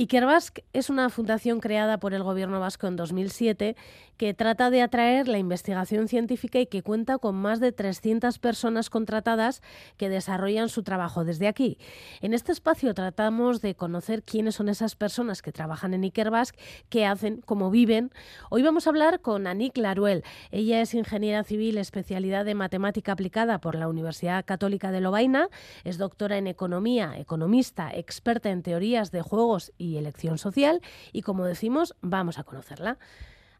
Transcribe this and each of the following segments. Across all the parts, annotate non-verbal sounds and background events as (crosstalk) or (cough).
Ikerbasque es una fundación creada por el gobierno vasco en 2007 que trata de atraer la investigación científica y que cuenta con más de 300 personas contratadas que desarrollan su trabajo desde aquí. En este espacio tratamos de conocer quiénes son esas personas que trabajan en Ikerbasque, qué hacen, cómo viven. Hoy vamos a hablar con Anik Laruel. Ella es ingeniera civil, especialidad de matemática aplicada por la Universidad Católica de Lovaina, es doctora en economía, economista, experta en teorías de juegos y elección social y como decimos, vamos a conocerla.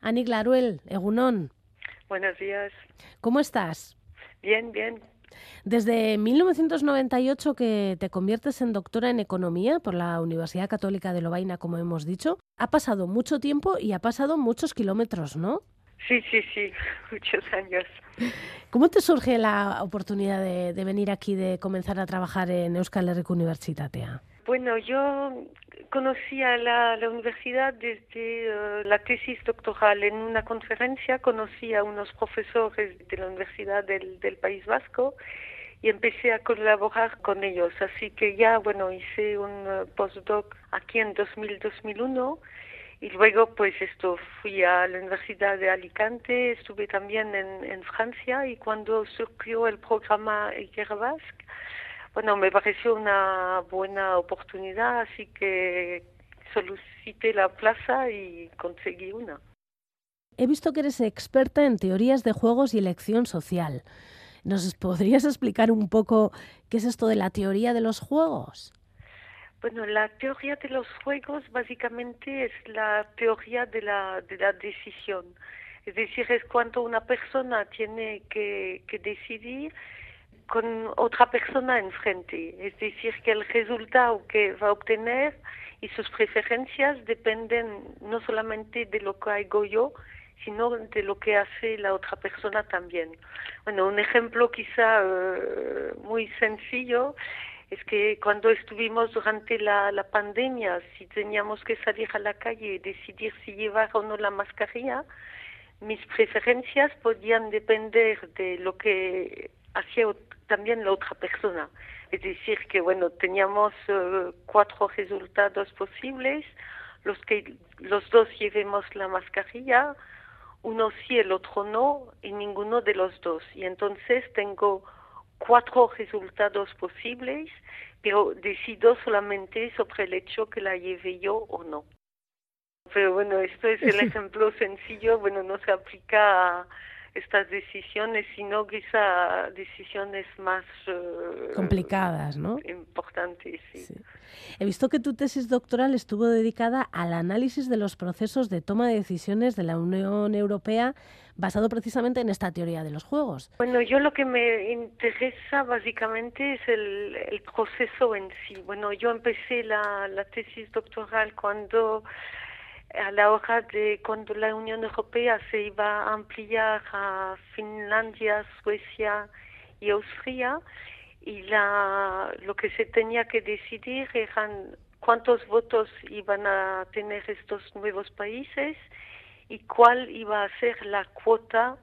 Anik Laruel, Egunón. Buenos días. ¿Cómo estás? Bien, bien. Desde 1998 que te conviertes en doctora en economía por la Universidad Católica de Lovaina, como hemos dicho, ha pasado mucho tiempo y ha pasado muchos kilómetros, ¿no? Sí, sí, sí, (laughs) muchos años. ¿Cómo te surge la oportunidad de, de venir aquí, de comenzar a trabajar en Euskal Herriko Universitatea? Bueno, yo conocí a la, universidad desde eh, la tesis doctoral. En una conferencia conocí a unos profesores de la Universidad del, País Vasco y empecé a colaborar con ellos. Así que ya, bueno, hice un eh, postdoc aquí en 2000-2001 y luego pues esto fui a la Universidad de Alicante, estuve también en, en Francia y cuando surgió el programa Ikerbasque, bueno, me pareció una buena oportunidad, así que solicité la plaza y conseguí una. He visto que eres experta en teorías de juegos y elección social. ¿Nos podrías explicar un poco qué es esto de la teoría de los juegos? Bueno, la teoría de los juegos básicamente es la teoría de la, de la decisión. Es decir, es cuando una persona tiene que, que decidir con otra persona enfrente. Es decir, que el resultado que va a obtener y sus preferencias dependen no solamente de lo que hago yo, sino de lo que hace la otra persona también. Bueno, un ejemplo quizá eh, muy sencillo es que cuando estuvimos durante la, la pandemia, si teníamos que salir a la calle y decidir si llevar o no la mascarilla, mis preferencias podían depender de lo que hacía también la otra persona. Es decir, que bueno, teníamos uh, cuatro resultados posibles, los que los dos llevemos la mascarilla, uno sí, el otro no, y ninguno de los dos. Y entonces tengo cuatro resultados posibles, pero decido solamente sobre el hecho que la lleve yo o no. Pero bueno, esto es el ejemplo sencillo, bueno, no se aplica a estas decisiones, sino quizá decisiones más uh, complicadas, ¿no? Importantes, sí. sí. He visto que tu tesis doctoral estuvo dedicada al análisis de los procesos de toma de decisiones de la Unión Europea basado precisamente en esta teoría de los juegos. Bueno, yo lo que me interesa básicamente es el, el proceso en sí. Bueno, yo empecé la, la tesis doctoral cuando a la hora de cuando la Unión Europea se iba a ampliar a Finlandia, Suecia y Austria y la, lo que se tenía que decidir eran cuántos votos iban a tener estos nuevos países y cuál iba a ser la cuota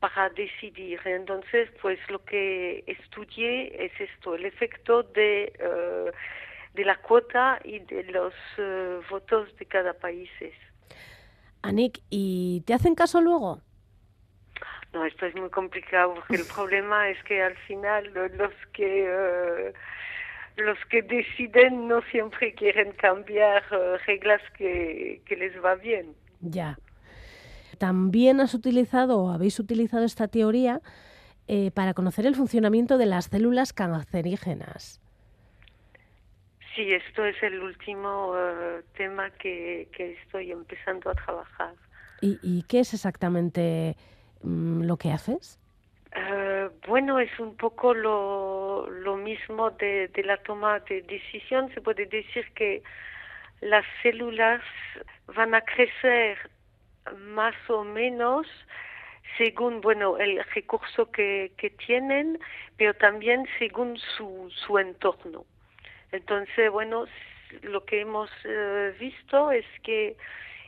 para decidir. Entonces, pues lo que estudié es esto, el efecto de uh, de la cuota y de los uh, votos de cada país. Anik, ¿y te hacen caso luego? No, esto es muy complicado porque el (laughs) problema es que al final los que uh, los que deciden no siempre quieren cambiar uh, reglas que, que les va bien. Ya. También has utilizado o habéis utilizado esta teoría eh, para conocer el funcionamiento de las células cancerígenas. Sí, esto es el último uh, tema que, que, estoy empezando a trabajar. ¿Y, y qué es exactamente um, lo que haces? Uh, bueno, es un poco lo, lo mismo de, de, la toma de decisión. Se puede decir que las células van a crecer más o menos según bueno el recurso que, que tienen, pero también según su, su entorno. Entonces, bueno, lo que hemos uh, visto es que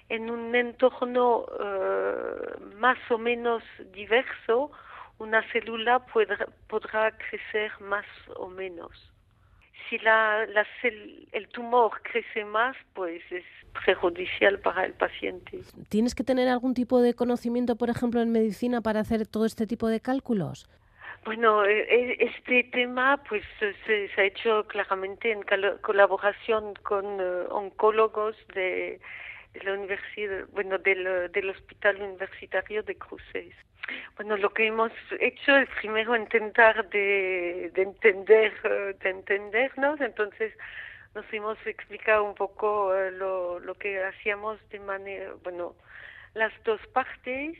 en un entorno uh, más o menos diverso, una célula podrá, crecer más o menos. si la, el tumor crece más, pues es perjudicial para el paciente. ¿Tienes que tener algún tipo de conocimiento, por ejemplo, en medicina para hacer todo este tipo de cálculos? Bueno, e, e, este tema pues se, ha hecho claramente en colaboración con eh, oncólogos de, la universidad, bueno, del, del Hospital Universitario de Cruces. Bueno, lo que hemos hecho es primero intentar de, de entender, eh, de entendernos, entonces nos hemos explicado un poco eh, lo, lo que hacíamos de manera, bueno, las dos partes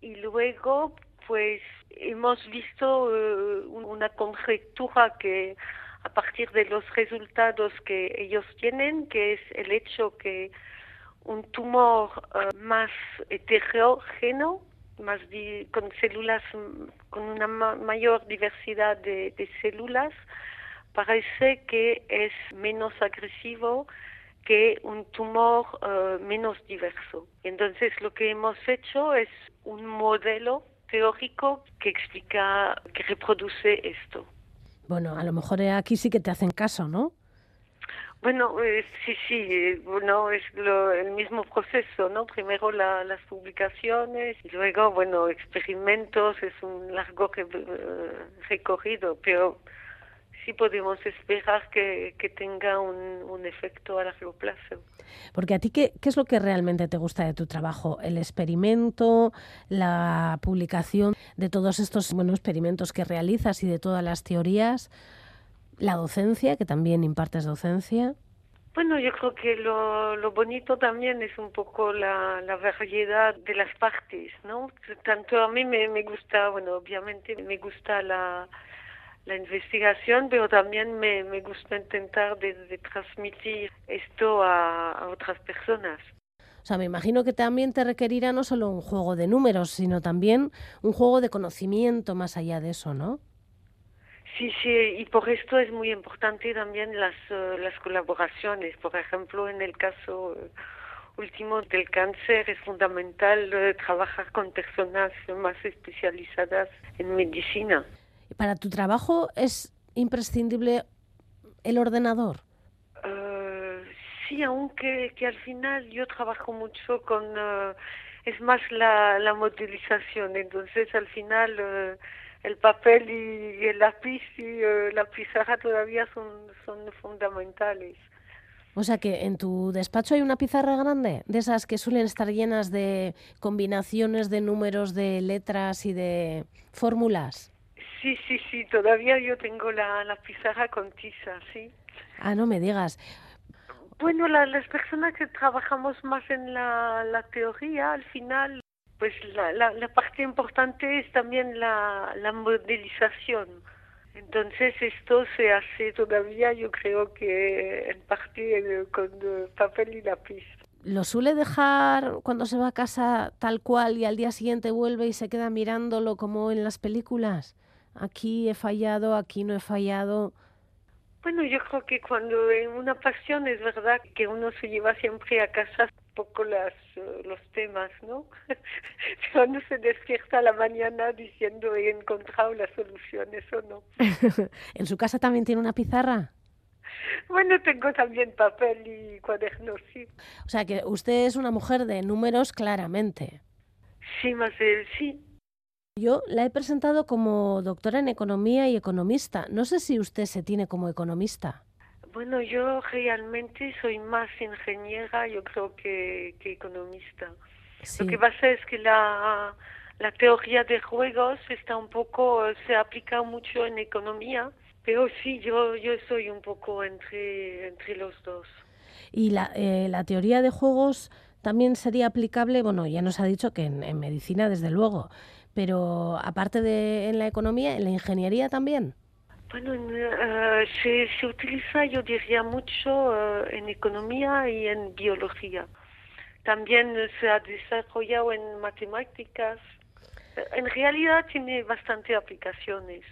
y luego pues hemos visto eh, una conjetura que a partir de los resultados que ellos tienen, que es el hecho que un tumor más heterogéneo más con células, con una mayor diversidad de, células, parece que es menos agresivo que un tumor eh, menos diverso. Entonces lo que hemos hecho es un modelo teórico que explica, que reproduce esto. Bueno, a lo mejor aquí sí que te hacen caso, ¿no? Bueno, eh, sí, sí, bueno, es lo, el mismo proceso, ¿no? Primero las publicaciones y luego, bueno, experimentos, es un largo eh, recorrido, pero sí podemos esperar que, que tenga un, un, efecto a largo plazo. Porque a ti, ¿qué, ¿qué es lo que realmente te gusta de tu trabajo? ¿El experimento, la publicación de todos estos buenos experimentos que realizas y de todas las teorías? la docencia, que también impartes docencia. Bueno, yo creo que lo, lo bonito también es un poco la, la variedad de las partes, ¿no? Tanto a mí me, me gusta, bueno, obviamente me gusta la, la investigación, pero también me, me gusta intentar de, transmitir esto a, a, otras personas. O sea, me imagino que también te requerirá no solo un juego de números, sino también un juego de conocimiento más allá de eso, ¿no? Sí, sí, y por esto es muy importante también las, uh, las colaboraciones. Por ejemplo, en el caso uh, último del cáncer es fundamental uh, trabajar con personas más especializadas en medicina. ¿Para tu trabajo es imprescindible el ordenador? sí, aunque que al final yo trabajo mucho con... es más la, la modelización, entonces al final el papel y, el lápiz y eh, la pizarra todavía son, son fundamentales. O sea que en tu despacho hay una pizarra grande, de esas que suelen estar llenas de combinaciones de números, de letras y de fórmulas. Sí, sí, sí, todavía yo tengo la, la pizarra con tiza, sí. Ah, no me digas. Bueno, las personas que trabajamos más en la, la teoría, al final pues la, la, parte importante es también la, la modelización. Entonces esto se hace todavía, yo creo que en parte eh, con papel y lápiz. ¿Lo suele dejar cuando se va a casa tal cual y al día siguiente vuelve y se queda mirándolo como en las películas? Aquí he fallado, aquí no he fallado. Bueno, yo creo que cuando en una pasión es verdad que uno se lleva siempre a casa poco las, eh, los temas, ¿no? (laughs) Cuando se despierta a la mañana diciendo he encontrado las soluciones o no. (laughs) ¿En su casa también tiene una pizarra? Bueno, tengo también papel y cuadernos, sí. O sea que usted es una mujer de números claramente. Sí, más sí. Yo la he presentado como doctora en economía y economista. No sé si usted se tiene como economista. Bueno, yo realmente soy más ingeniera, yo creo que, que economista. Lo que pasa es que la, la teoría de juegos está un poco, se aplica mucho en economía, pero sí, yo, yo soy un poco entre, entre los dos. Y la, eh, la teoría de juegos también sería aplicable, bueno, ya nos ha dicho que en, en medicina, desde luego, pero aparte de en la economía, en la ingeniería también. Bueno, uh, se, se, utiliza, yo diría, mucho uh, en economía y en biología. También se ha desarrollado en matemáticas. En realidad tiene bastante aplicaciones.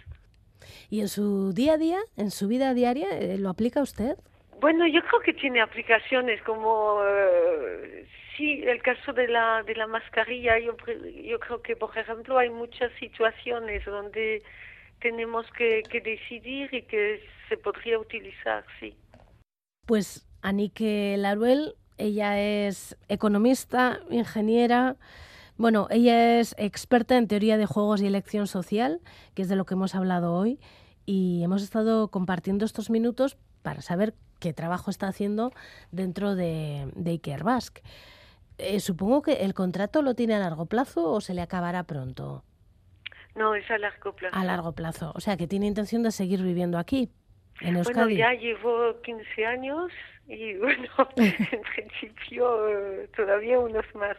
¿Y en su día a día, en su vida diaria, eh, lo aplica usted? Bueno, yo creo que tiene aplicaciones como, uh, sí, el caso de la, de la mascarilla, yo, yo creo que, por ejemplo, hay muchas situaciones donde tenemos que, decidir y que se podría utilizar, sí. Pues Anike Laruel, ella es economista, ingeniera. Bueno, ella es experta en teoría de juegos y elección social, que es de lo que hemos hablado hoy, y hemos estado compartiendo estos minutos para saber qué trabajo está haciendo dentro de, de Iker Basque. Eh, supongo que el contrato lo tiene a largo plazo o se le acabará pronto. No, es a largo plazo. A largo plazo. O sea, que tiene intención de seguir viviendo aquí, en Euskadi. Bueno, ya llevo 15 años y (laughs) bueno, en principio eh, todavía unos más.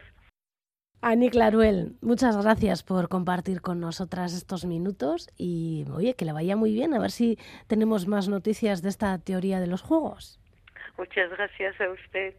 Ani Claruel, muchas gracias por compartir con nosotras estos minutos y oye, que le vaya muy bien, a ver si tenemos más noticias de esta teoría de los juegos. Muchas gracias a usted.